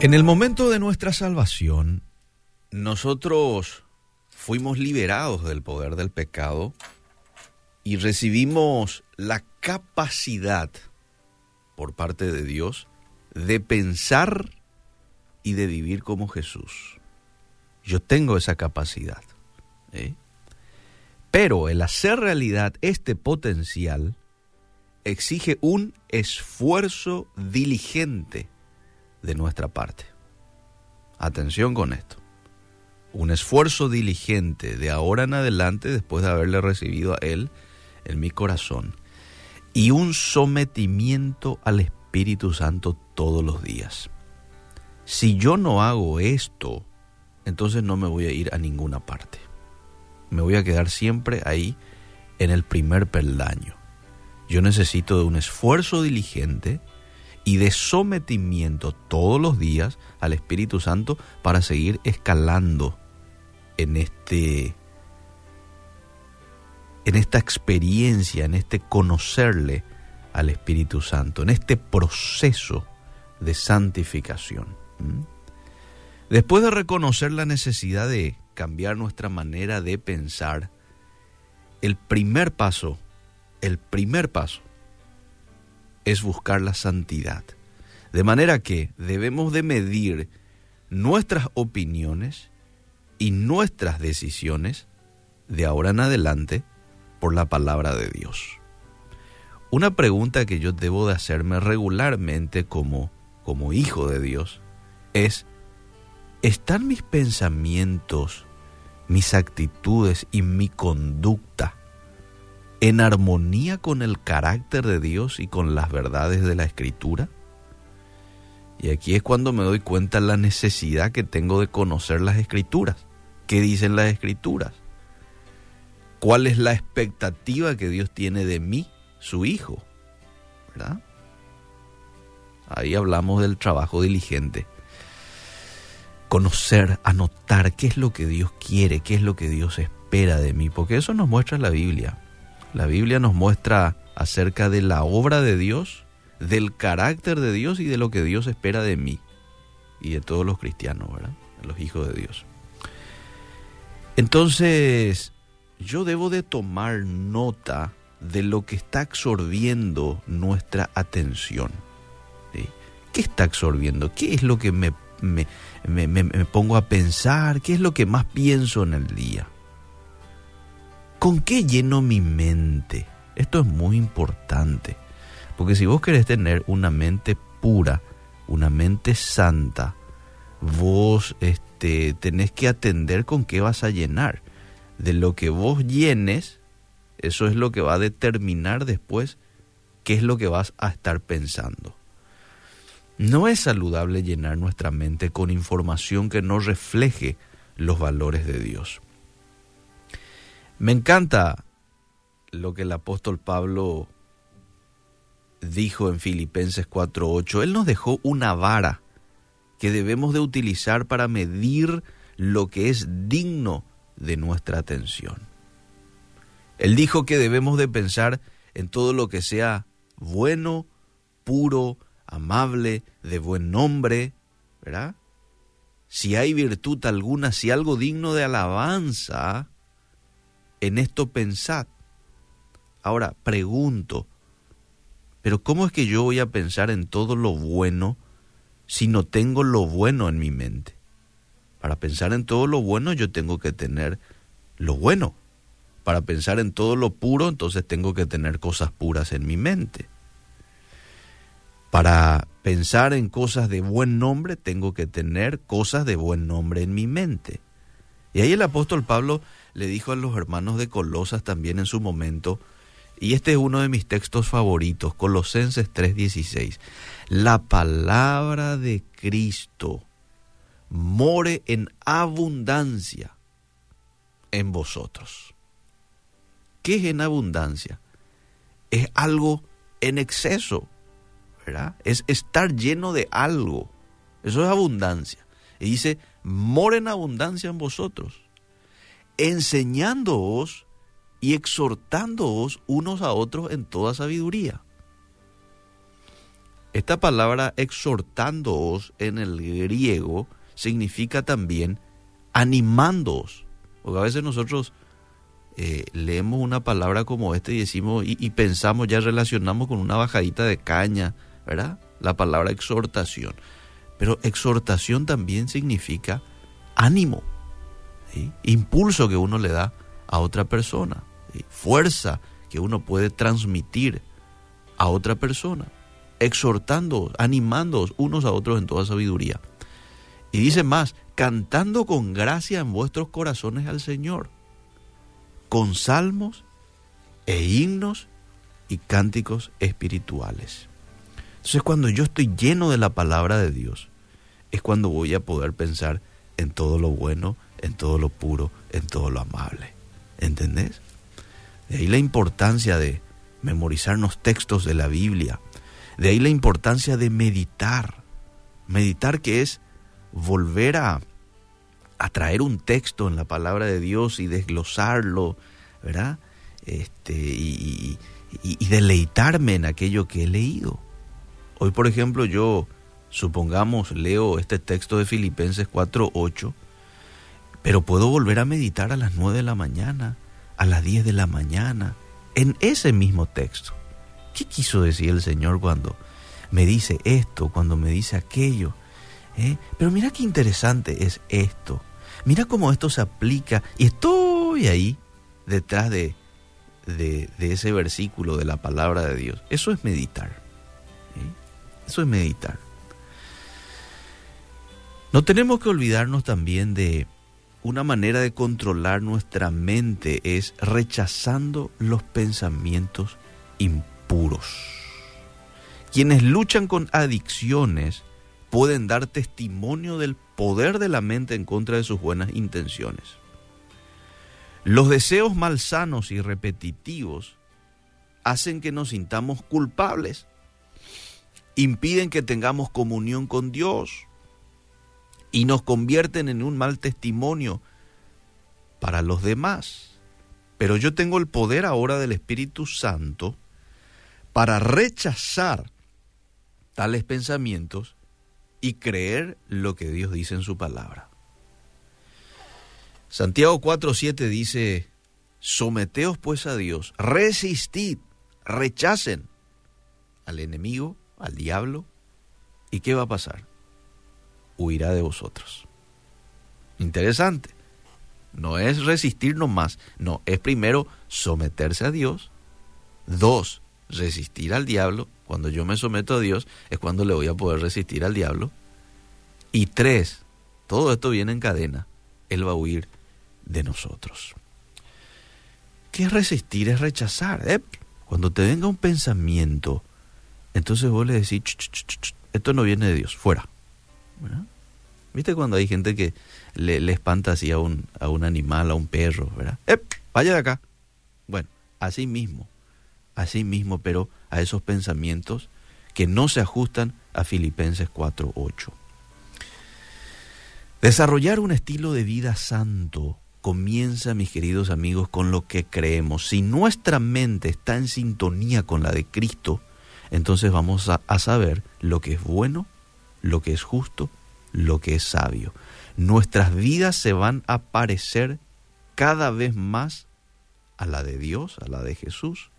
En el momento de nuestra salvación, nosotros fuimos liberados del poder del pecado y recibimos la capacidad por parte de Dios de pensar y de vivir como Jesús. Yo tengo esa capacidad. ¿eh? Pero el hacer realidad este potencial exige un esfuerzo diligente de nuestra parte. Atención con esto. Un esfuerzo diligente de ahora en adelante, después de haberle recibido a Él en mi corazón, y un sometimiento al Espíritu Santo todos los días. Si yo no hago esto, entonces no me voy a ir a ninguna parte. Me voy a quedar siempre ahí en el primer peldaño. Yo necesito de un esfuerzo diligente y de sometimiento todos los días al Espíritu Santo para seguir escalando en este en esta experiencia, en este conocerle al Espíritu Santo, en este proceso de santificación. Después de reconocer la necesidad de cambiar nuestra manera de pensar, el primer paso, el primer paso es buscar la santidad. De manera que debemos de medir nuestras opiniones y nuestras decisiones de ahora en adelante por la palabra de Dios. Una pregunta que yo debo de hacerme regularmente como, como hijo de Dios es, ¿están mis pensamientos, mis actitudes y mi conducta en armonía con el carácter de Dios y con las verdades de la Escritura? Y aquí es cuando me doy cuenta la necesidad que tengo de conocer las Escrituras. ¿Qué dicen las Escrituras? ¿Cuál es la expectativa que Dios tiene de mí, su Hijo? Ahí hablamos del trabajo diligente. Conocer, anotar qué es lo que Dios quiere, qué es lo que Dios espera de mí, porque eso nos muestra la Biblia. La Biblia nos muestra acerca de la obra de Dios, del carácter de Dios y de lo que Dios espera de mí y de todos los cristianos, ¿verdad? Los hijos de Dios. Entonces, yo debo de tomar nota de lo que está absorbiendo nuestra atención. ¿Qué está absorbiendo? ¿Qué es lo que me, me, me, pongo a pensar? ¿Qué es lo que más pienso en el día? ¿Con qué lleno mi mente? Esto es muy importante. Porque si vos querés tener una mente pura, una mente santa, vos este, tenés que atender con qué vas a llenar. De lo que vos llenes, eso es lo que va a determinar después qué es lo que vas a estar pensando. No es saludable llenar nuestra mente con información que no refleje los valores de Dios. Me encanta lo que el apóstol Pablo dijo en Filipenses 4:8. Él nos dejó una vara que debemos de utilizar para medir lo que es digno de nuestra atención. Él dijo que debemos de pensar en todo lo que sea bueno, puro, amable, de buen nombre, ¿verdad? Si hay virtud alguna, si algo digno de alabanza, en esto pensad. Ahora, pregunto, ¿pero cómo es que yo voy a pensar en todo lo bueno si no tengo lo bueno en mi mente? Para pensar en todo lo bueno yo tengo que tener lo bueno. Para pensar en todo lo puro entonces tengo que tener cosas puras en mi mente. Para pensar en cosas de buen nombre tengo que tener cosas de buen nombre en mi mente. Y ahí el apóstol Pablo le dijo a los hermanos de Colosas también en su momento, y este es uno de mis textos favoritos, Colosenses 3:16, la palabra de Cristo more en abundancia en vosotros. ¿Qué es en abundancia? Es algo en exceso, ¿verdad? Es estar lleno de algo. Eso es abundancia. Y dice, more en abundancia en vosotros, enseñándoos y exhortándoos unos a otros en toda sabiduría. Esta palabra exhortándoos en el griego significa también animándoos. Porque a veces nosotros eh, leemos una palabra como esta y decimos y, y, pensamos, ya relacionamos con una bajadita de caña, ¿verdad? La palabra exhortación. Pero exhortación también significa ánimo, impulso que uno le da a otra persona, fuerza que uno puede transmitir a otra persona, exhortando, animando unos a otros en toda sabiduría. Y dice más, cantando con gracia en vuestros corazones al Señor, con salmos e himnos y cánticos espirituales. Entonces cuando yo estoy lleno de la palabra de Dios, es cuando voy a poder pensar en todo lo bueno, en todo lo puro, en todo lo amable. ¿Entendés? De ahí la importancia de memorizarnos textos de la Biblia. De ahí la importancia de meditar. Meditar que es volver a, traer un texto en la palabra de Dios y desglosarlo, ¿verdad? Este, y, y deleitarme en aquello que he leído. Hoy, por ejemplo, yo, supongamos, leo este texto de Filipenses 4.8, pero puedo volver a meditar a las 9 de la mañana, a las 10 de la mañana, en ese mismo texto. ¿Qué quiso decir el Señor cuando me dice esto, cuando me dice aquello? ¿Eh? Pero mira qué interesante es esto. Mira cómo esto se aplica. Y estoy ahí detrás de, de, ese versículo de la palabra de Dios. Eso es meditar. ¿eh? Eso es meditar. No tenemos que olvidarnos también de una manera de controlar nuestra mente es rechazando los pensamientos impuros. Quienes luchan con adicciones pueden dar testimonio del poder de la mente en contra de sus buenas intenciones. Los deseos malsanos y repetitivos hacen que nos sintamos culpables, impiden que tengamos comunión con Dios y nos convierten en un mal testimonio para los demás. Pero yo tengo el poder ahora del Espíritu Santo para rechazar tales pensamientos y creer lo que Dios dice en su palabra. Santiago 4:7 dice, someteos pues a Dios, resistid, rechacen al enemigo, al diablo, ¿y qué va a pasar? Huirá de vosotros. Interesante. No es resistir nomás, no, es primero someterse a Dios, dos, resistir al diablo, cuando yo me someto a Dios es cuando le voy a poder resistir al diablo, y tres, todo esto viene en cadena, Él va a huir de nosotros. ¿Qué es resistir? Es rechazar. ¿eh? Cuando te venga un pensamiento, entonces vos le decís, esto no viene de Dios, fuera. ¿Viste cuando hay gente que le, espanta así a un, a un, animal, a un perro, ¿verdad? ¡Eh! Vaya de acá. Bueno, así mismo, así mismo, pero a esos pensamientos que no se ajustan a Filipenses 4.8. Desarrollar un estilo de vida santo comienza, mis queridos amigos, con lo que creemos. Si nuestra mente está en sintonía con la de Cristo, entonces vamos a saber lo que es bueno, lo que es justo, lo que es sabio. Nuestras vidas se van a parecer cada vez más a la de Dios, a la de Jesús,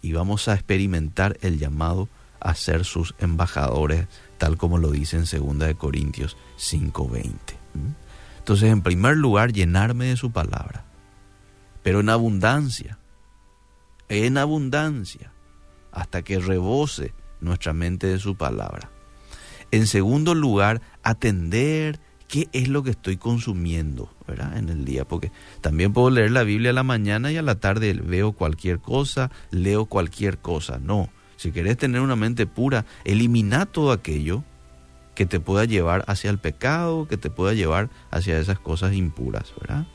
y vamos a experimentar el llamado a ser sus embajadores, tal como lo dice en 2 de Corintios 5:20. Entonces, en primer lugar, llenarme de su palabra, pero en abundancia, en abundancia, hasta que rebose nuestra mente de su palabra. En segundo lugar, atender qué es lo que estoy consumiendo ¿verdad? en el día, porque también puedo leer la Biblia a la mañana y a la tarde veo cualquier cosa, leo cualquier cosa. No, si querés tener una mente pura, elimina todo aquello que te pueda llevar hacia el pecado, que te pueda llevar hacia esas cosas impuras, ¿verdad?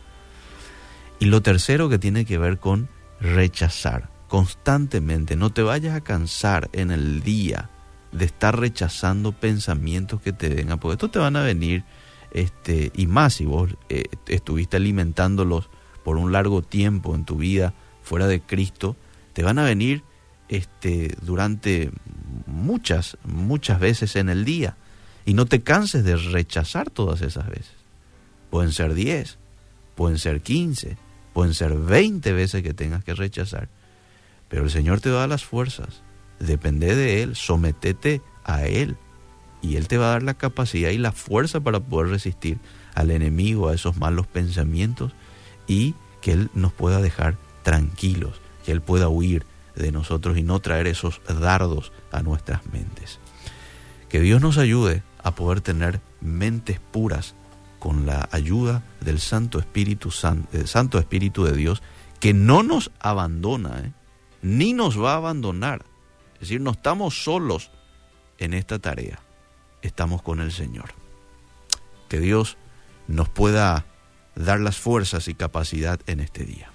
Y lo tercero que tiene que ver con rechazar constantemente, no te vayas a cansar en el día de estar rechazando pensamientos que te vengan, porque estos te van a venir, este, y más si vos eh, estuviste alimentándolos por un largo tiempo en tu vida fuera de Cristo, te van a venir este, durante muchas, muchas veces en el día. Y no te canses de rechazar todas esas veces. Pueden ser 10, pueden ser 15, pueden ser 20 veces que tengas que rechazar. Pero el Señor te da las fuerzas. Depende de Él, sometete a Él. Y Él te va a dar la capacidad y la fuerza para poder resistir al enemigo, a esos malos pensamientos y que Él nos pueda dejar tranquilos, que Él pueda huir de nosotros y no traer esos dardos a nuestras mentes. Que Dios nos ayude a poder tener mentes puras con la ayuda del Santo Espíritu, Santo Espíritu de Dios, que no nos abandona, ¿eh? ni nos va a abandonar. Es decir, no estamos solos en esta tarea, estamos con el Señor. Que Dios nos pueda dar las fuerzas y capacidad en este día.